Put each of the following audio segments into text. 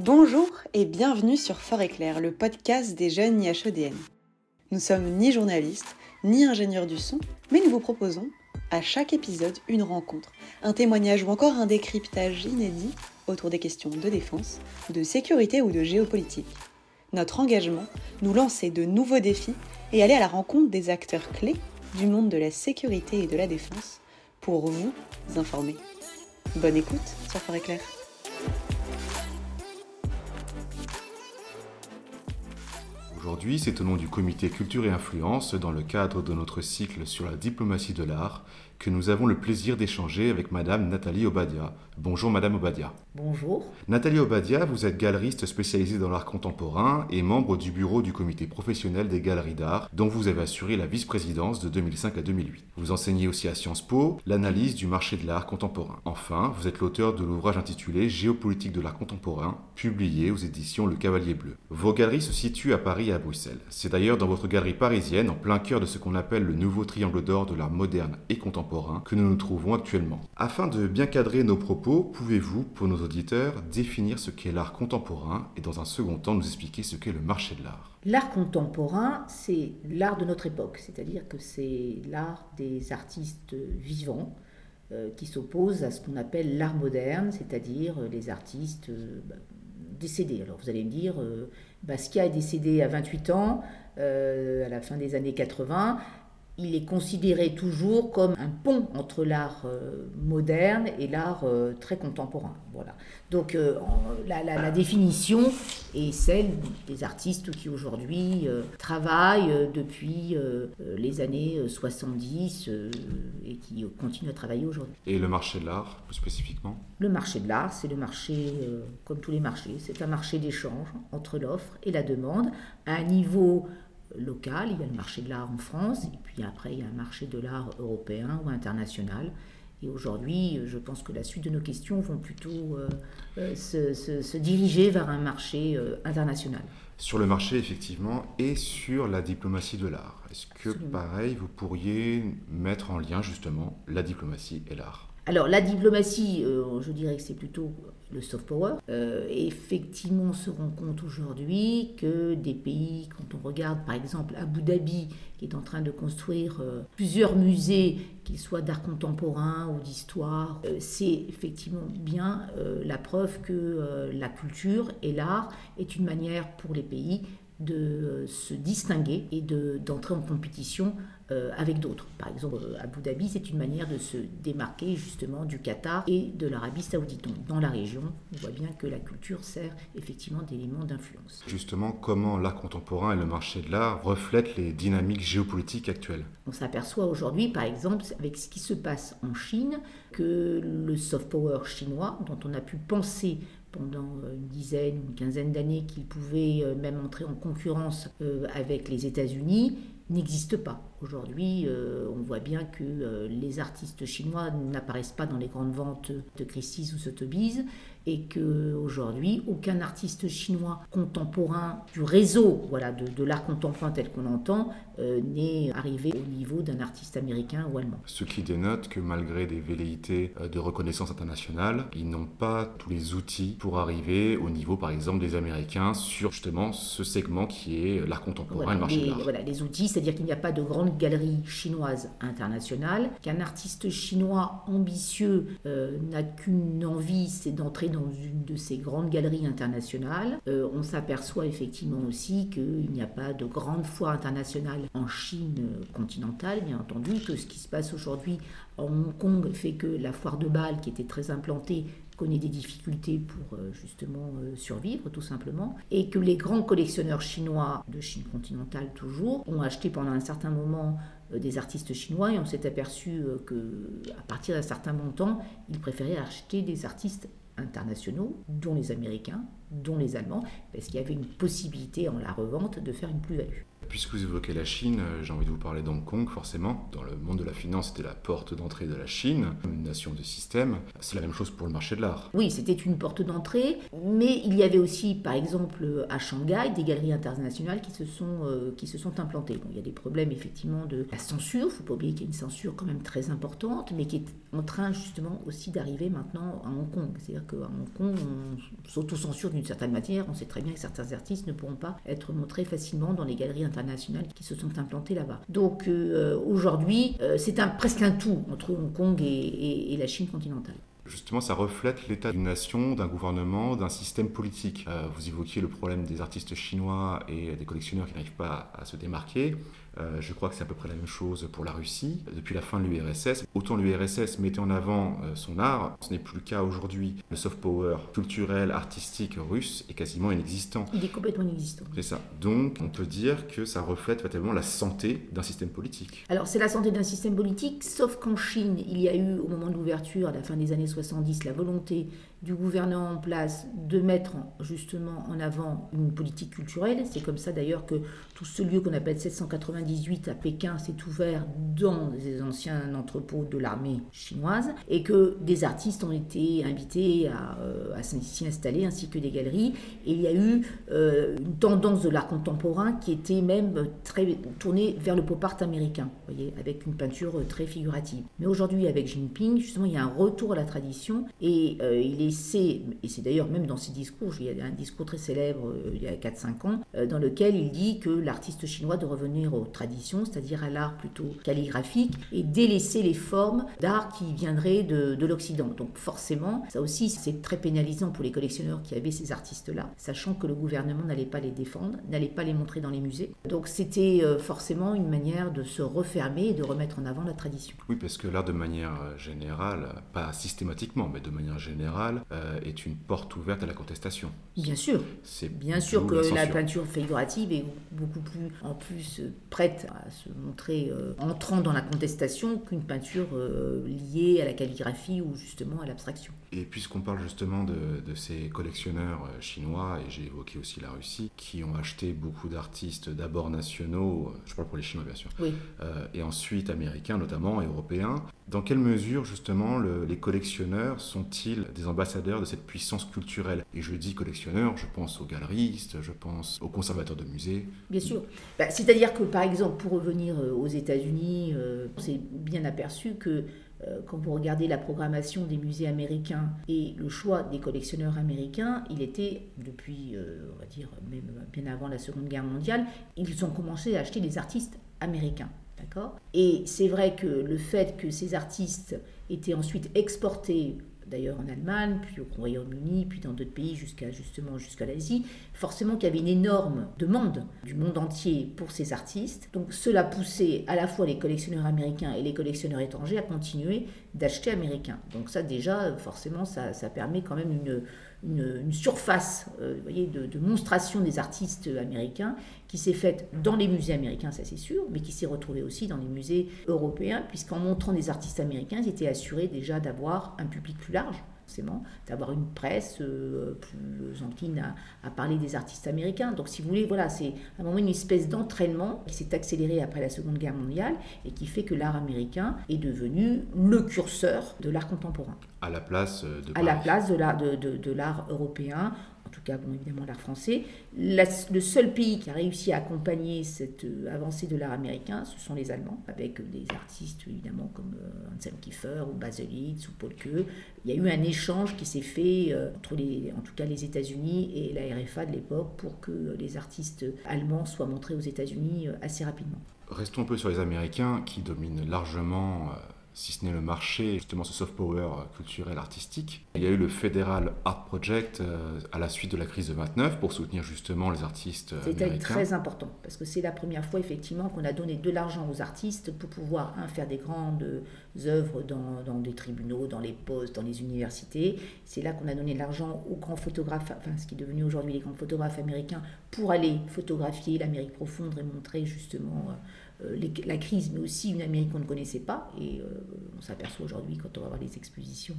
Bonjour et bienvenue sur Fort Éclair, le podcast des jeunes IHEDN. Nous sommes ni journalistes, ni ingénieurs du son, mais nous vous proposons, à chaque épisode, une rencontre, un témoignage ou encore un décryptage inédit autour des questions de défense, de sécurité ou de géopolitique. Notre engagement, nous lancer de nouveaux défis et aller à la rencontre des acteurs clés du monde de la sécurité et de la défense pour vous informer. Bonne écoute sur Fort Éclair. Aujourd'hui, c'est au nom du comité Culture et Influence, dans le cadre de notre cycle sur la diplomatie de l'art, que nous avons le plaisir d'échanger avec Madame Nathalie Obadia. Bonjour Madame Obadia. Bonjour. Nathalie Obadia, vous êtes galeriste spécialisée dans l'art contemporain et membre du bureau du comité professionnel des galeries d'art, dont vous avez assuré la vice-présidence de 2005 à 2008. Vous enseignez aussi à Sciences Po l'analyse du marché de l'art contemporain. Enfin, vous êtes l'auteur de l'ouvrage intitulé Géopolitique de l'art contemporain, publié aux éditions Le Cavalier Bleu. Vos galeries se situent à Paris et à Bruxelles. C'est d'ailleurs dans votre galerie parisienne, en plein cœur de ce qu'on appelle le nouveau triangle d'or de l'art moderne et contemporain, que nous nous trouvons actuellement. Afin de bien cadrer nos propos, pouvez-vous, pour nos auditeurs, définir ce qu'est l'art contemporain et dans un second temps nous expliquer ce qu'est le marché de l'art? L'art contemporain, c'est l'art de notre époque, c'est-à-dire que c'est l'art des artistes vivants euh, qui s'opposent à ce qu'on appelle l'art moderne, c'est-à-dire les artistes euh, bah, décédés. Alors vous allez me dire, euh, Basquiat est décédé à 28 ans, à la fin des années 80, il est considéré toujours comme un pont entre l'art euh, moderne et l'art euh, très contemporain. Voilà. Donc euh, la, définition est celle des artistes qui aujourd'hui travaillent depuis les années 70 et qui continuent à travailler aujourd'hui. Et le marché de l'art, plus spécifiquement? Le marché de l'art, c'est le marché, comme tous les marchés, c'est un marché d'échange entre l'offre et la demande à un niveau local, il y a le marché de l'art en France, et puis après il y a un marché de l'art européen ou international. Et aujourd'hui, je pense que la suite de nos questions vont plutôt euh, euh, se, diriger vers un marché euh, international. Sur le marché, effectivement, et sur la diplomatie de l'art. Est-ce que, pareil, vous pourriez mettre en lien justement la diplomatie et l'art? Alors la diplomatie, je dirais que c'est plutôt le soft power. Euh, effectivement, on se rend compte aujourd'hui que des pays, quand on regarde par exemple Abu Dhabi, qui est en train de construire euh, plusieurs musées, qu'ils soient d'art contemporain ou d'histoire, euh, c'est effectivement bien la preuve que la culture et l'art est une manière pour les pays de se distinguer et d'entrer en compétition euh, avec d'autres. Par exemple, euh, Abu Dhabi, c'est une manière de se démarquer justement du Qatar et de l'Arabie saoudite. Donc, dans la région, on voit bien que la culture sert effectivement d'élément d'influence. Justement, comment l'art contemporain et le marché de l'art reflètent les dynamiques géopolitiques actuelles? On s'aperçoit aujourd'hui, par exemple, avec ce qui se passe en Chine, que le soft power chinois, dont on a pu penser pendant euh, une dizaine, une quinzaine d'années qu'il pouvait même entrer en concurrence avec les États-Unis, n'existe pas. Aujourd'hui, euh, on voit bien que euh, les artistes chinois n'apparaissent pas dans les grandes ventes de Christie's ou Sotheby's et qu'aujourd'hui, aucun artiste chinois contemporain du réseau voilà, de, l'art contemporain tel qu'on l'entend euh, n'est arrivé au niveau d'un artiste américain ou allemand. Ce qui dénote que malgré des velléités de reconnaissance internationale, ils n'ont pas tous les outils pour arriver au niveau, par exemple, des Américains sur justement ce segment qui est l'art contemporain et le marché les, de l'art. Voilà, les outils, c'est-à-dire qu'il n'y a pas de grande galerie chinoise internationale, qu'un artiste chinois ambitieux euh, n'a qu'une envie, c'est d'entrer dans une de ces grandes galeries internationales. Euh, on s'aperçoit effectivement aussi qu'il n'y a pas de grande foire internationale en Chine continentale, bien entendu, que ce qui se passe aujourd'hui en Hong Kong fait que la foire de Bâle, qui était très implantée, connaît des difficultés pour euh, justement euh, survivre tout simplement, et que les grands collectionneurs chinois de Chine continentale toujours ont acheté pendant un certain moment des artistes chinois et on s'est aperçu que à partir d'un certain montant, ils préféraient acheter des artistes internationaux, dont les Américains, dont les Allemands, parce qu'il y avait une possibilité en la revente de faire une plus-value. Puisque vous évoquez la Chine, euh, j'ai envie de vous parler d'Hong Kong, forcément. Dans le monde de la finance, c'était la porte d'entrée de la Chine, une nation de système. C'est la même chose pour le marché de l'art. Oui, c'était une porte d'entrée, mais il y avait aussi, par exemple, à Shanghai, des galeries internationales qui se sont, euh, qui se sont implantées. Bon, il y a des problèmes, effectivement, de la censure. Il ne faut pas oublier qu'il y a une censure quand même très importante, mais qui est en train justement aussi d'arriver maintenant à Hong Kong. C'est-à-dire qu'à Hong Kong, on s'auto-censure d'une certaine manière. On sait très bien que certains artistes ne pourront pas être montrés facilement dans les galeries internationales qui se sont implantées là-bas. Donc euh, aujourd'hui, euh, c'est presque un tout entre Hong Kong et la Chine continentale. Justement, ça reflète l'état d'une nation, d'un gouvernement, d'un système politique. Euh, vous évoquiez le problème des artistes chinois et des collectionneurs qui n'arrivent pas à se démarquer. Euh, je crois que c'est à peu près la même chose pour la Russie. Depuis la fin de l'URSS, autant l'URSS mettait en avant euh, son art, ce n'est plus le cas aujourd'hui. Le soft power culturel, artistique russe est quasiment inexistant. Il est complètement inexistant. C'est ça. Donc on peut dire que ça reflète fatalement la santé d'un système politique. Alors c'est la santé d'un système politique, sauf qu'en Chine, il y a eu au moment de l'ouverture, à la fin des années 70, la volonté du gouvernement en place de mettre justement en avant une politique culturelle. C'est comme ça d'ailleurs que tout ce lieu qu'on appelle 798 à Pékin s'est ouvert dans les anciens entrepôts de l'armée chinoise et que des artistes ont été invités à, euh, à s'y installer ainsi que des galeries. Et il y a eu euh, une tendance de l'art contemporain qui était même très tournée vers le pop art américain, voyez, avec une peinture très figurative. Mais aujourd'hui avec Jinping, justement, il y a un retour à la tradition et euh, il est et c'est, d'ailleurs même dans ses discours, il y a un discours très célèbre il y a 4-5 ans, dans lequel il dit que l'artiste chinois doit revenir aux traditions, c'est-à-dire à l'art plutôt calligraphique, et délaisser les formes d'art qui viendraient de, de l'Occident. Donc forcément, ça aussi, c'est très pénalisant pour les collectionneurs qui avaient ces artistes-là, sachant que le gouvernement n'allait pas les défendre, n'allait pas les montrer dans les musées. Donc c'était euh, forcément une manière de se refermer et de remettre en avant la tradition. Oui, parce que l'art de manière générale, pas systématiquement, mais de manière générale, euh, est une porte ouverte à la contestation. Bien sûr. C'est bien sûr que la, peinture figurative est beaucoup plus, en plus, prête à se montrer euh, entrant dans la contestation qu'une peinture euh, liée à la calligraphie ou justement à l'abstraction. Et puisqu'on parle justement de, ces collectionneurs chinois, et j'ai évoqué aussi la Russie, qui ont acheté beaucoup d'artistes d'abord nationaux, je parle pour les Chinois bien sûr, et ensuite américains notamment, et européens, dans quelle mesure justement les collectionneurs sont-ils des ambassadeurs de cette puissance culturelle? Et je dis collectionneurs, je pense aux galeristes, je pense aux conservateurs de musées. Bien sûr. Bah, c'est-à-dire que par exemple, pour revenir euh, aux États-Unis, euh, on s'est bien aperçu que euh, quand vous regardez la programmation des musées américains et le choix des collectionneurs américains, il était, depuis, on va dire, même bien avant la Seconde Guerre mondiale, ils ont commencé à acheter des artistes américains. Et c'est vrai que le fait que ces artistes étaient ensuite exportés d'ailleurs en Allemagne, puis au Royaume-Uni, puis dans d'autres pays jusqu'à justement jusqu'à l'Asie, forcément qu'il y avait une énorme demande du monde entier pour ces artistes. Donc cela poussait à la fois les collectionneurs américains et les collectionneurs étrangers à continuer d'acheter américains. Donc ça déjà, forcément, ça, ça permet quand même une, une, surface euh, voyez, de, de, monstration des artistes américains qui s'est faite dans les musées américains, ça c'est sûr, mais qui s'est retrouvée aussi dans les musées européens, puisqu'en montrant des artistes américains, ils étaient assurés déjà d'avoir un public plus large d'avoir une presse euh, plus encline à, parler des artistes américains. Donc, si vous voulez, voilà, c'est un moment une espèce d'entraînement qui s'est accéléré après la Seconde Guerre mondiale et qui fait que l'art américain est devenu le curseur de l'art contemporain. À la place de À la place de l'art de, de l'art européen, en tout cas bon, évidemment l'art français. le seul pays qui a réussi à accompagner cette euh, avancée de l'art américain, ce sont les Allemands, avec des artistes évidemment comme euh, Anselm Kiefer ou Baselitz ou Paul Klee. Il y a eu un échange qui s'est fait euh, entre les, en tout cas les États-Unis et la RFA de l'époque pour que les artistes allemands soient montrés aux États-Unis assez rapidement. Restons un peu sur les Américains qui dominent largement si ce n'est le marché, justement ce soft power culturel artistique. Il y a eu le Federal Art Project euh, à la suite de la crise de 29 pour soutenir justement les artistes C'était très important parce que c'est la première fois effectivement qu'on a donné de l'argent aux artistes pour pouvoir faire des grandes œuvres dans, dans, des tribunaux, dans les postes, dans les universités. C'est là qu'on a donné de l'argent aux grands photographes, enfin ce qui est devenu aujourd'hui les grands photographes américains, pour aller photographier l'Amérique profonde et montrer justement euh, euh, la crise, mais aussi une Amérique qu'on ne connaissait pas. Et euh, on s'aperçoit aujourd'hui, quand on va voir les expositions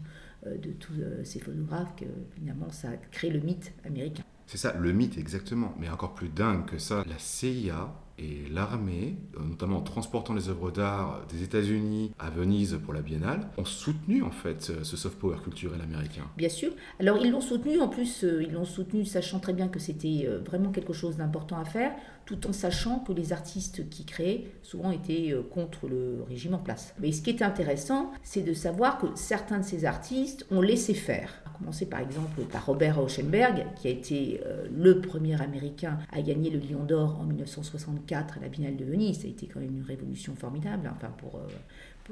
euh, de tous ces photographes, que finalement, ça crée le mythe américain. C'est ça, le mythe exactement. Mais encore plus dingue que ça, la CIA et l'armée, notamment en transportant les œuvres d'art des États-Unis à Venise pour la Biennale, ont soutenu en fait ce soft power culturel américain. Bien sûr. Alors ils l'ont soutenu, en plus ils l'ont soutenu sachant très bien que c'était vraiment quelque chose d'important à faire, tout en sachant que les artistes qui créaient souvent étaient contre le régime en place. Mais ce qui est intéressant, c'est de savoir que certains de ces artistes ont laissé faire commencer par exemple par Robert Rauschenberg, qui a été euh, le premier Américain à gagner le Lion d'Or en 1964 à la Biennale de Venise. Ça a été quand même une révolution formidable, hein, enfin pour, euh,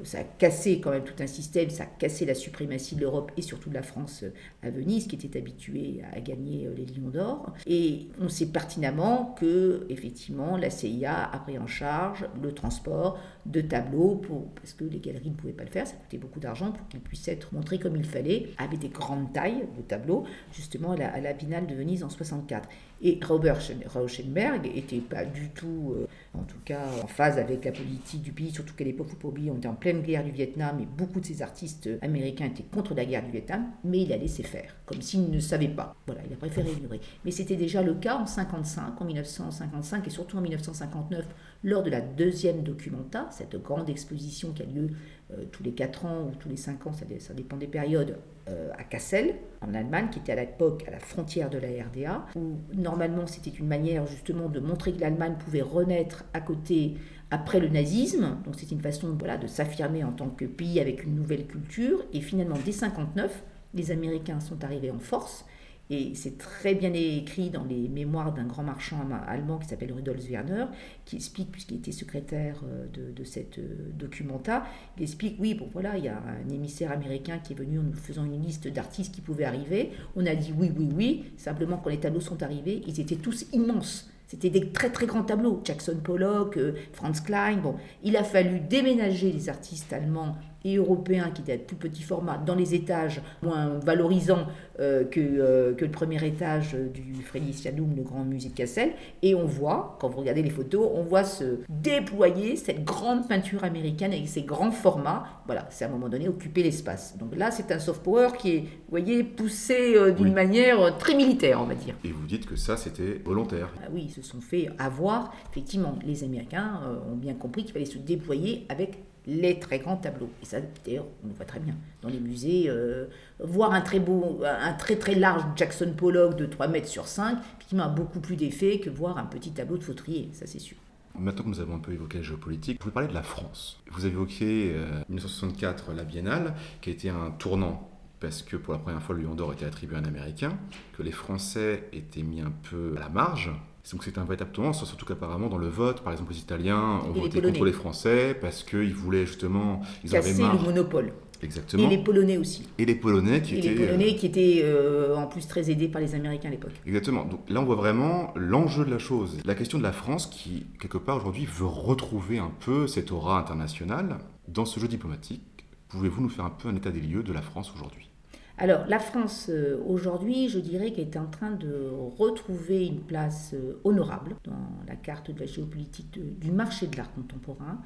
ça a cassé quand même tout un système, ça a cassé la suprématie de l'Europe et surtout de la France euh, à Venise, qui était habituée à gagner euh, les Lions d'Or. Et on sait pertinemment que, effectivement, la CIA a pris en charge le transport de tableaux, pour, parce que les galeries ne pouvaient pas le faire, ça coûtait beaucoup d'argent pour qu'ils puissent être montrés comme il fallait, avec des grandes tailles de tableaux, justement à la, à de Venise en 64. Et Robert Rauschenberg n'était pas du tout, euh, en tout cas, en phase avec la politique du pays, surtout qu'à l'époque, il faut on était en pleine guerre du Vietnam et beaucoup de ces artistes américains étaient contre la guerre du Vietnam, mais il a laissé faire, comme s'il ne savait pas. Voilà, il a préféré ignorer. Mais c'était déjà le cas en 55, en 1955 et surtout en 1959, lors de la deuxième documenta, cette grande exposition qui a lieu euh, tous les 4 ans ou tous les 5 ans, ça, dépend des périodes, euh, à Kassel, en Allemagne, qui était à l'époque à la frontière de la RDA, où normalement c'était une manière justement de montrer que l'Allemagne pouvait renaître à côté après le nazisme. Donc c'était une façon voilà, de s'affirmer en tant que pays avec une nouvelle culture. Et finalement, dès 59, les Américains sont arrivés en force et c'est très bien écrit dans les mémoires d'un grand marchand allemand qui s'appelle Rudolf Werner, qui explique, puisqu'il était secrétaire euh, de, cette euh, documenta, il explique, oui, bon voilà, il y a un émissaire américain qui est venu en nous faisant une liste d'artistes qui pouvaient arriver. On a dit oui, oui, oui. Simplement, quand les tableaux sont arrivés, ils étaient tous immenses. C'était des très très grands tableaux. Jackson Pollock, euh, Franz Klein. Bon, il a fallu déménager les artistes allemands et européens qui étaient de plus petit format dans les étages moins valorisants euh, que, euh, que, le premier étage du Friedrichsmuseum, le grand musée de Kassel. Et on voit, quand vous regardez les photos, on voit se déployer cette grande peinture américaine avec ses grands formats. Voilà, c'est à un moment donné occuper l'espace. Donc là, c'est un soft power qui est, vous voyez, poussé d'une manière très militaire, on va dire. Et vous dites que ça, c'était volontaire. Ah oui, se sont fait avoir. Effectivement, les Américains euh, ont bien compris qu'il fallait se déployer avec les très grands tableaux. Et ça, d'ailleurs, on le voit très bien dans les musées. Euh, voir un très beau, un très très large Jackson Pollock de 3 mètres sur 5, qui a beaucoup plus d'effet que voir un petit tableau de fautrier, ça c'est sûr. Maintenant que nous avons un peu évoqué la géopolitique, je voulais parler de la France. Vous avez évoqué euh, 1964, la Biennale, qui a été un tournant parce que pour la première fois le Lion d'Or était attribué à un Américain, que les Français étaient mis un peu à la marge. Donc c'était un véritable tournant, surtout qu'apparemment dans le vote, par exemple les Italiens ont voté contre les Français parce qu'ils voulaient justement... Ils Casser le monopole. Exactement. Et les Polonais aussi. Et les Polonais qui et étaient... les Polonais qui étaient euh, en plus très aidés par les Américains à l'époque. Exactement. Donc là on voit vraiment l'enjeu de la chose. La question de la France qui, quelque part aujourd'hui, veut retrouver un peu cette aura internationale dans ce jeu diplomatique. Pouvez-vous nous faire un peu un état des lieux de la France aujourd'hui? Alors, la France, euh, aujourd'hui, je dirais qu'elle est en train de retrouver une place euh, honorable dans la carte de la géopolitique du marché de l'art contemporain,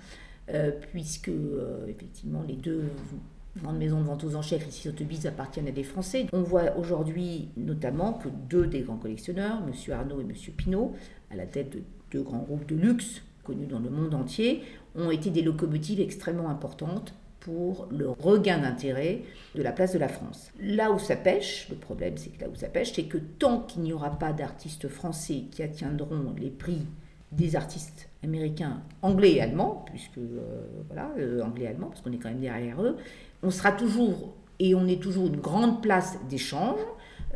euh, puisque, effectivement, les deux grandes maisons de vente aux enchères, ici Sotheby's, appartiennent à des Français. On voit aujourd'hui, notamment, que deux des grands collectionneurs, M. Arnaud et M. Pinault, à la tête de deux grands groupes de luxe connus dans le monde entier, ont été des locomotives extrêmement importantes pour le regain d'intérêt de la place de la France. Là où ça pêche, le problème c'est que là où ça pêche, c'est que tant qu'il n'y aura pas d'artistes français qui atteindront les prix des artistes américains, anglais et allemands, puisque euh, voilà, euh, anglais et allemands, parce qu'on est quand même derrière eux, on sera toujours et on est toujours une grande place d'échange.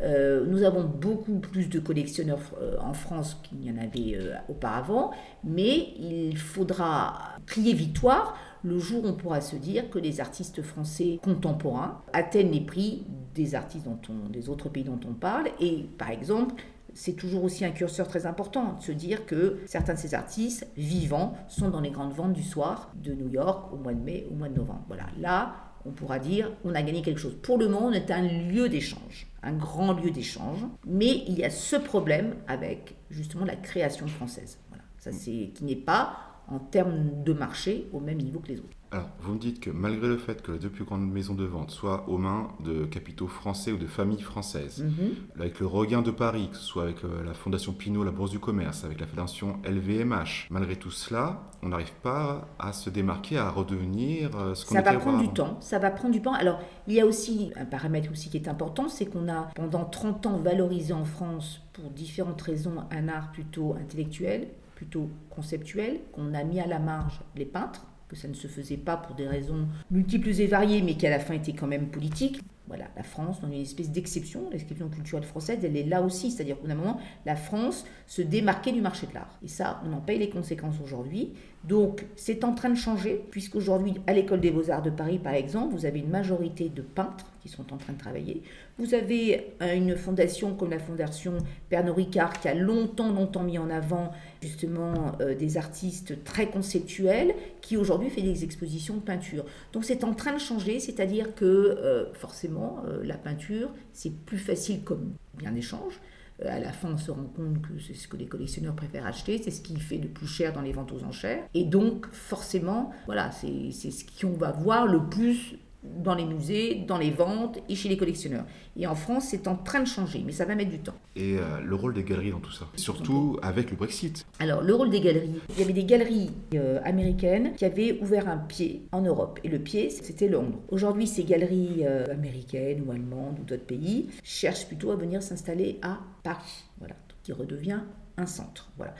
Euh, nous avons beaucoup plus de collectionneurs en France qu'il n'y en avait auparavant, mais il faudra crier victoire le jour où on pourra se dire que les artistes français contemporains atteignent les prix des artistes dont on, des autres pays dont on parle. Et par exemple, c'est toujours aussi un curseur très important de se dire que certains de ces artistes vivants sont dans les grandes ventes du soir de New York au mois de mai, au mois de novembre. Voilà, là, on pourra dire on a gagné quelque chose. Pour le moment, on est un lieu d'échange, un grand lieu d'échange, mais il y a ce problème avec justement la création française. Voilà, ça c'est qui n'est pas en termes de marché au même niveau que les autres. Alors, vous me dites que malgré le fait que les deux plus grandes maisons de vente soient aux mains de capitaux français ou de familles françaises, Mhm. avec le regain de Paris, que ce soit avec euh, la Fondation Pinault, la Bourse du Commerce, avec la Fondation LVMH, malgré tout cela, on n'arrive pas à se démarquer, à redevenir euh, ce qu'on Ça était va prendre du auparavant. temps, ça va prendre du temps. Alors, il y a aussi un paramètre aussi qui est important, c'est qu'on a pendant 30 ans valorisé en France, pour différentes raisons, un art plutôt intellectuel, plutôt conceptuel, qu'on a mis à la marge les peintres, que ça ne se faisait pas pour des raisons multiples et variées, mais qui à la fin étaient quand même politiques. Voilà, la France, dans une espèce d'exception, l'exception culturelle française, elle est là aussi. C'est-à-dire qu'à un moment, la France se démarquait du marché de l'art. Et ça, on en paye les conséquences aujourd'hui. Donc, c'est en train de changer, puisqu'aujourd'hui, à l'École des Beaux-Arts de Paris, par exemple, vous avez une majorité de peintres qui sont en train de travailler. Vous avez euh, une fondation comme la fondation Pernod Ricard qui a longtemps, longtemps mis en avant justement euh, des artistes très conceptuels qui aujourd'hui fait des expositions de peinture. Donc c'est en train de changer, c'est-à-dire que euh, forcément la peinture c'est plus facile comme bien d'échange. Euh, à la fin, on se rend compte que c'est ce que les collectionneurs préfèrent acheter, c'est ce qui fait le plus cher dans les ventes aux enchères. Et donc, forcément, voilà, c'est c'est ce qu'on va voir le plus dans les musées, dans les ventes et chez les collectionneurs. Et en France, c'est en train de changer, mais ça va mettre du temps. Et euh, le rôle des galeries dans tout ça, surtout avec le Brexit. Alors, le rôle des galeries. Il y avait des galeries euh, américaines qui avaient ouvert un pied en Europe. Et le pied, c'était Londres. Aujourd'hui, ces galeries euh, américaines ou allemandes ou d'autres pays cherchent plutôt à venir s'installer à Paris. Voilà. Qui redevient un centre. Voilà.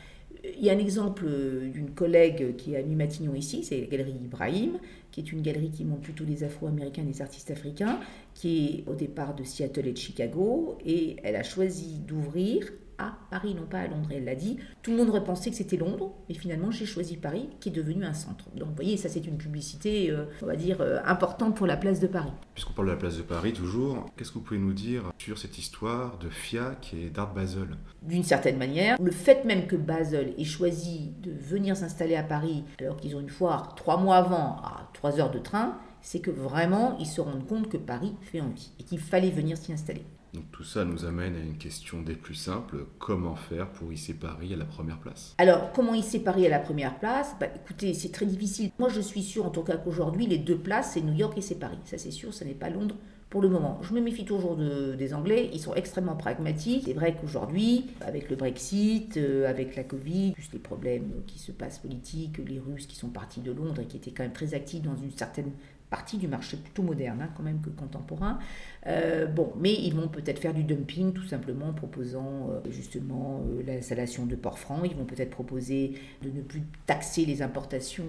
Il y a un exemple d'une collègue qui est à Matignon ici, c'est la galerie Ibrahim, qui est une galerie qui montre plutôt les Afro-Américains et les artistes africains, qui est au départ de Seattle et de Chicago, et elle a choisi d'ouvrir à Paris, non pas à Londres. Elle l'a dit. Tout le monde aurait pensé que c'était Londres, mais finalement j'ai choisi Paris, qui est devenu un centre. Donc vous voyez, ça c'est une publicité, euh, on va dire, euh, importante pour la place de Paris. Puisqu'on parle de la place de Paris toujours, qu'est-ce que vous pouvez nous dire sur cette histoire de FIAC et d'Art Basel? D'une certaine manière, le fait même que Basel ait choisi de venir s'installer à Paris, alors qu'ils ont une foire trois mois avant à trois heures de train, c'est que vraiment ils se rendent compte que Paris fait envie et qu'il fallait venir s'y installer. Donc tout ça nous amène à une question des plus simples, comment faire pour hisser Paris à la première place? Alors, comment hisser Paris à la première place? Bah, Écoutez, c'est très difficile. Moi, je suis sûre, en tout cas qu'aujourd'hui, les deux places, c'est New York et c'est Paris. Ça, c'est sûr, ça n'est pas Londres pour le moment. Je me méfie toujours de- des Anglais, ils sont extrêmement pragmatiques. C'est vrai qu'aujourd'hui, avec le Brexit, euh, avec la Covid, plus les problèmes qui se passent politiques, les Russes qui sont partis de Londres et qui étaient quand même très actifs dans une certaine partie du marché plutôt moderne hein, quand même que contemporain. Euh, bon, mais ils vont peut-être faire du dumping tout simplement en proposant euh, justement euh, l'installation de ports francs. Ils vont peut-être proposer de ne plus taxer les importations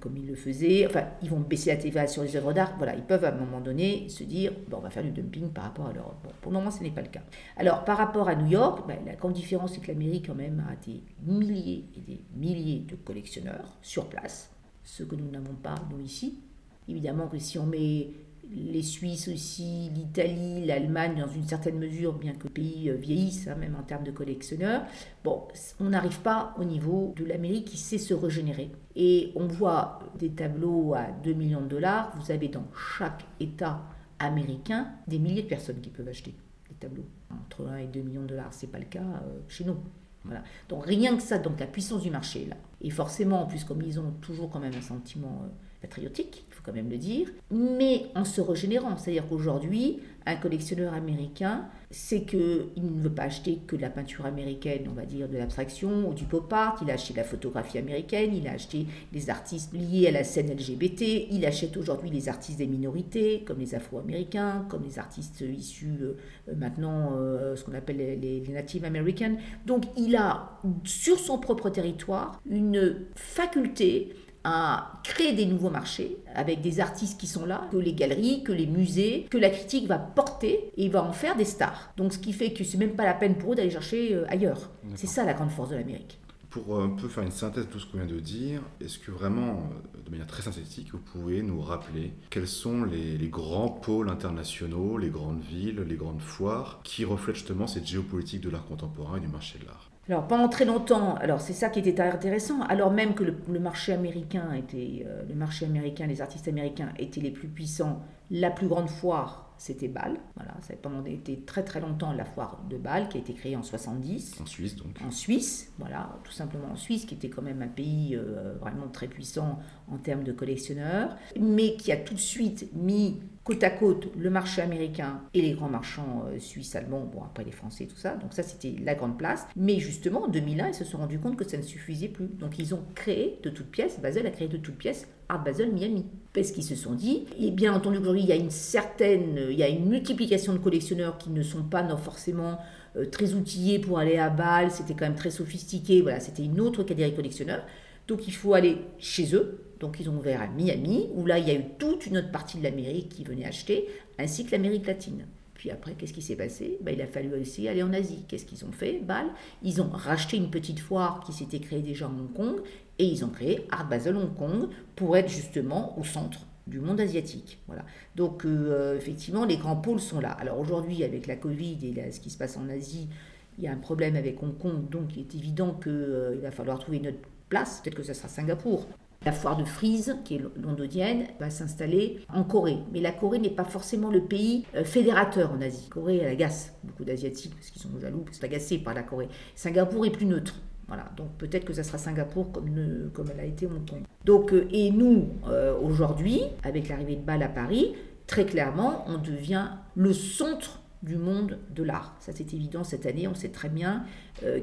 comme ils le faisaient. Enfin, ils vont baisser la TVA sur les œuvres d'art. Voilà, ils peuvent à un moment donné se dire bon, on va faire du dumping par rapport à l'Europe. Pour le moment, ce n'est pas le cas. Alors, par rapport à New York, ben, la grande différence, c'est que l'Amérique quand même a des milliers et des milliers de collectionneurs sur place, ce que nous n'avons pas, nous, ici. Évidemment que si on met les Suisses aussi, l'Italie, l'Allemagne dans une certaine mesure, bien que le pays euh, vieillisse, hein, même en termes de collectionneurs, bon, on n'arrive pas au niveau de l'Amérique qui sait se régénérer. Et on voit des tableaux à 2 millions de dollars, vous avez dans chaque État américain des milliers de personnes qui peuvent acheter des tableaux. Entre 1 et 2 millions de dollars, c'est pas le cas euh, chez nous. Voilà. Donc rien que ça, donc la puissance du marché là. Et forcément, en plus comme ils ont toujours quand même un sentiment euh, patriotique, quand même le dire, mais en se régénérant. C'est-à-dire qu'aujourd'hui, un collectionneur américain, c'est qu'il ne veut pas acheter que de la peinture américaine, on va dire de l'abstraction ou du pop art, il a acheté de la photographie américaine, il a acheté des artistes liés à la scène LGBT, il achète aujourd'hui les artistes des minorités, comme les afro-américains, comme les artistes issus euh, maintenant, euh, ce qu'on appelle les, les, les native americans. Donc il a sur son propre territoire une faculté à créer des nouveaux marchés avec des artistes qui sont là, que les galeries, que les musées, que la critique va porter et va en faire des stars. Donc ce qui fait que c'est même pas la peine pour eux d'aller chercher euh, ailleurs. C'est ça la grande force de l'Amérique. Pour un peu faire une synthèse de tout ce qu'on vient de dire, est-ce que vraiment, euh, de manière très synthétique, vous pouvez nous rappeler quels sont les, les, grands pôles internationaux, les grandes villes, les grandes foires qui reflètent justement cette géopolitique de l'art contemporain et du marché de l'art? Alors pendant très longtemps, alors c'est ça qui était intéressant, alors même que le, marché américain était, euh, le marché américain, les artistes américains étaient les plus puissants, la plus grande foire c'était Bâle. Voilà, ça a pendant été très très longtemps la foire de Bâle qui a été créée en 70. En Suisse donc. En Suisse, voilà, tout simplement en Suisse, qui était quand même un pays euh, vraiment très puissant en termes de collectionneurs, mais qui a tout de suite mis côte à côte le marché américain et les grands marchands euh, suisses, allemands, bon après les français, tout ça. Donc ça c'était la grande place. Mais justement en 2001, ils se sont rendus compte que ça ne suffisait plus. Donc ils ont créé de toutes pièces, Basel a créé de toutes pièces Basel Miami. Parce qu'ils se sont dit, et bien entendu aujourd'hui il y a une certaine, il y a une multiplication de collectionneurs qui ne sont pas non, forcément euh, très outillés pour aller à Bâle, c'était quand même très sophistiqué, voilà, c'était une autre catégorie de collectionneurs. Donc il faut aller chez eux, donc ils ont ouvert à Miami, où là il y a eu toute une autre partie de l'Amérique qui venait acheter, ainsi que l'Amérique latine. Puis après, qu'est-ce qui s'est passé? Ben, Il a fallu aussi aller en Asie. Qu'est-ce qu'ils ont fait? Bâle Ils ont racheté une petite foire qui s'était créée déjà en Hong Kong et ils ont créé Art Basel Hong Kong pour être justement au centre du monde asiatique. Voilà. Donc euh, effectivement, les grands pôles sont là. Alors aujourd'hui, avec la Covid et ce qui se passe en Asie, il y a un problème avec Hong Kong, donc il est évident qu'il euh, va falloir trouver notre place. Peut-être que ce sera Singapour. La foire de Frise, qui est londonienne, va s'installer en Corée. Mais la Corée n'est pas forcément le pays euh, fédérateur en Asie. La Corée, elle agace beaucoup d'Asiatiques parce qu'ils sont jaloux, parce qu'ils sont agacés par la Corée. Singapour est plus neutre. Voilà, donc peut-être que ça sera Singapour comme, comme elle a été Hong Kong. Donc, euh, et nous, euh, aujourd'hui, avec l'arrivée de Bâle à Paris, très clairement, on devient le centre du monde de l'art. Ça c'est évident cette année, on sait très bien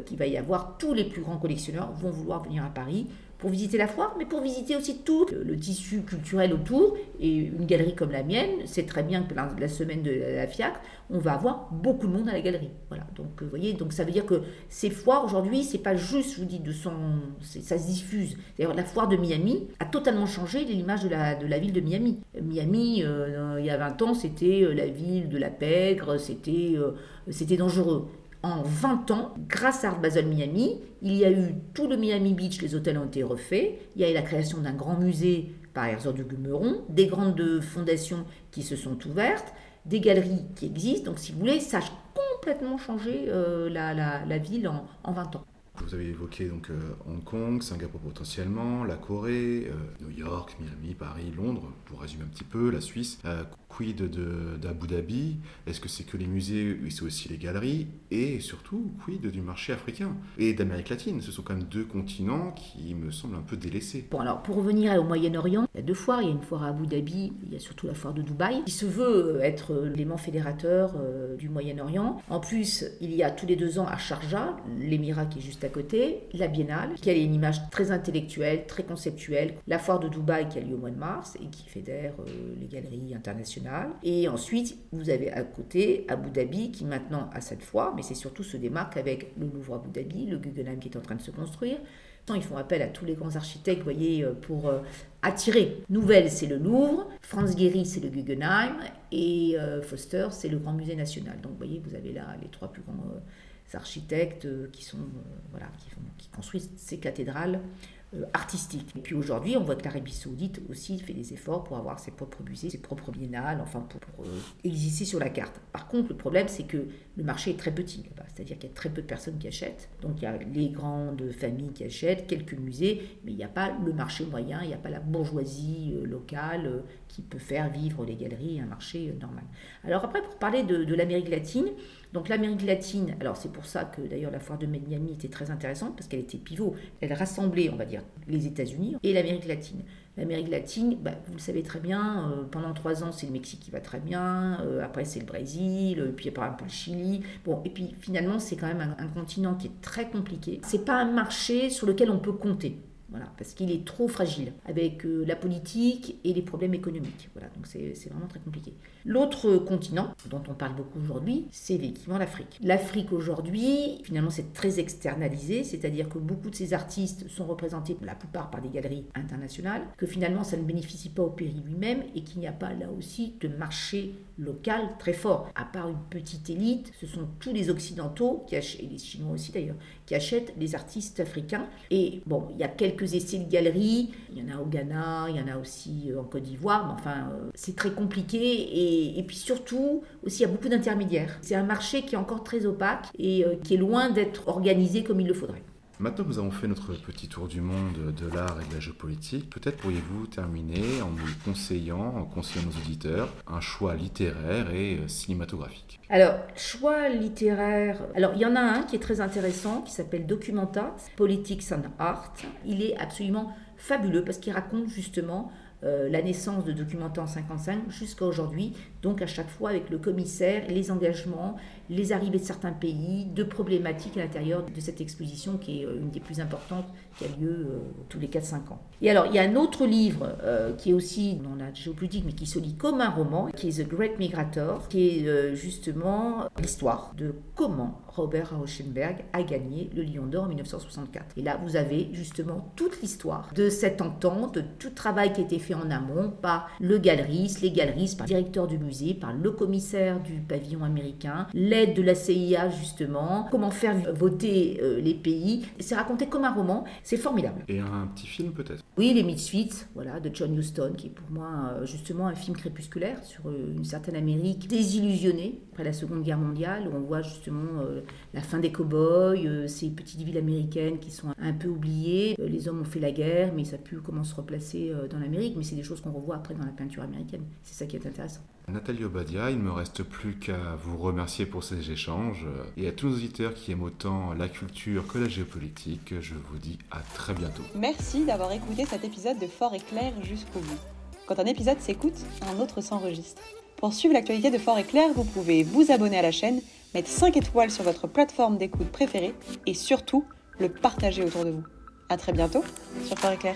qu'il va y avoir tous les plus grands collectionneurs vont vouloir venir à Paris pour visiter la foire, mais pour visiter aussi tout le, tissu culturel autour. Et une galerie comme la mienne, c'est très bien que la, semaine de la FIAC, on va avoir beaucoup de monde à la galerie. Voilà. Donc, euh, vous voyez, donc ça veut dire que ces foires aujourd'hui, c'est pas juste, je vous dis, de son, ça se diffuse. D'ailleurs, la foire de Miami a totalement changé l'image de la, de la ville de Miami. Miami, euh, il y a 20 ans, c'était euh, la ville de la pègre, c'était, c'était dangereux en 20 ans, grâce à Art Basel Miami, il y a eu tout le Miami Beach, les hôtels ont été refaits, il y a eu la création d'un grand musée par Herzog de Gumeron, des grandes fondations qui se sont ouvertes, des galeries qui existent. Donc si vous voulez, ça a complètement changé euh, la, ville en, en 20 ans. Vous avez évoqué donc euh, Hong Kong, Singapour potentiellement, la Corée, euh, New York, Miami, Paris, Londres, pour résumer un petit peu, la Suisse. Euh, quid d'Abu Dhabi Est-ce que c'est que les musées ou c'est aussi les galeries Et surtout, quid du marché africain et d'Amérique latine? Ce sont quand même deux continents qui me semblent un peu délaissés. Bon, alors pour revenir au Moyen-Orient, il y a deux foires. Il y a une foire à Abu Dhabi, il y a surtout la foire de Dubaï, qui se veut être l'élément fédérateur du Moyen-Orient. En plus, il y a tous les deux ans à Sharjah, l'émirat qui est juste à côté, la Biennale, qui a une image très intellectuelle, très conceptuelle, la foire de Dubaï qui a lieu au mois de mars et qui fédère euh, les galeries internationales. Et ensuite, vous avez à côté Abu Dhabi qui maintenant a cette foire, mais c'est surtout se démarque avec le Louvre Abu Dhabi, le Guggenheim qui est en train de se construire. Ils font appel à tous les grands architectes, voyez, euh, pour euh, attirer. Nouvelle, c'est le Louvre, Franz Gehry, c'est le Guggenheim, et Foster, c'est le Grand Musée National. Donc, vous voyez, vous avez là les trois plus grands architectes euh, qui, sont, euh, voilà, qui, qui construisent ces cathédrales euh, artistique. Et puis aujourd'hui, on voit que l'Arabie Saoudite aussi fait des efforts pour avoir ses propres musées, ses propres biennales, enfin pour, exister sur la carte. Par contre, le problème, c'est que le marché est très petit c'est-à-dire qu'il y a très peu de personnes qui achètent. Donc il y a les grandes familles qui achètent, quelques musées, mais il n'y a pas le marché moyen, il n'y a pas la bourgeoisie locale qui peut faire vivre les galeries, un marché normal. Alors après, pour parler de l'Amérique latine, donc l'Amérique latine, alors c'est pour ça que d'ailleurs la foire de Miami était très intéressante parce qu'elle était pivot. Elle rassemblait, on va dire, les États-Unis et l'Amérique latine. L'Amérique latine, bah, vous le savez très bien, euh, pendant trois ans c'est le Mexique qui va très bien, euh, après c'est le Brésil, euh, puis après un peu le Chili. Bon, et puis finalement c'est quand même un, un continent qui est très compliqué. C'est pas un marché sur lequel on peut compter. Voilà, parce qu'il est trop fragile avec euh, la politique et les problèmes économiques. Voilà, donc c'est vraiment très compliqué. L'autre continent dont on parle beaucoup aujourd'hui, c'est effectivement l'Afrique. L'Afrique aujourd'hui, finalement, c'est très externalisé, c'est-à-dire que beaucoup de ces artistes sont représentés pour la plupart par des galeries internationales, que finalement ça ne bénéficie pas au pays lui-même et qu'il n'y a pas là aussi de marché local très fort. À part une petite élite, ce sont tous les Occidentaux, et les Chinois aussi d'ailleurs, qui achètent les artistes africains. Et bon, il y a quelques essais de galeries, il y en a au Ghana, il y en a aussi euh, en Côte d'Ivoire, mais enfin, euh, c'est très compliqué. Et, et, puis surtout, aussi, il y a beaucoup d'intermédiaires. C'est un marché qui est encore très opaque et euh, qui est loin d'être organisé comme il le faudrait. Maintenant que nous avons fait notre petit tour du monde de l'art et de la géopolitique, peut-être pourriez-vous terminer en nous conseillant, en conseillant nos auditeurs, un choix littéraire et euh, cinématographique. Alors, choix littéraire. Alors, il y en a un qui est très intéressant, qui s'appelle Documenta, Politics and Art. Il est absolument fabuleux parce qu'il raconte justement euh, la naissance de Documenta en 55 jusqu'à aujourd'hui, donc à chaque fois avec le commissaire, les engagements, les arrivées de certains pays, de problématiques à l'intérieur de cette exposition qui est euh, une des plus importantes qui a lieu euh, tous les 4-5 ans. Et alors, il y a un autre livre qui est aussi dans la géopolitique, mais qui se lit comme un roman, qui est The Great Migrator, qui est justement l'histoire de comment Robert Rauschenberg a gagné le Lion d'Or en 1964. Et là, vous avez justement toute l'histoire de cette entente, de tout travail qui a été fait en amont par le galeriste, les galeristes, par le directeur du musée, par le commissaire du pavillon américain, l'aide de la CIA justement, comment faire voter euh, les pays. C'est raconté comme un roman, c'est formidable. Et un petit film peut-être? Oui, Les Misfits, voilà, de John Huston, qui est pour moi euh, justement un film crépusculaire sur euh, une certaine Amérique désillusionnée après la Seconde Guerre mondiale, où on voit justement la fin des cow-boys, ces petites villes américaines qui sont un peu oubliées. les hommes ont fait la guerre, mais ça a pu comment se replacer dans l'Amérique, mais c'est des choses qu'on revoit après dans la peinture américaine. C'est ça qui est intéressant. Nathalie Obadia, il ne me reste plus qu'à vous remercier pour ces échanges et à tous nos auditeurs qui aiment autant la culture que la géopolitique, je vous dis à très bientôt. Merci d'avoir écouté cet épisode de Fort et Clair jusqu'au bout. Quand un épisode s'écoute, un autre s'enregistre. Pour suivre l'actualité de Fort et Clair, vous pouvez vous abonner à la chaîne, mettre 5 étoiles sur votre plateforme d'écoute préférée et surtout le partager autour de vous. A très bientôt sur Fort et Clair.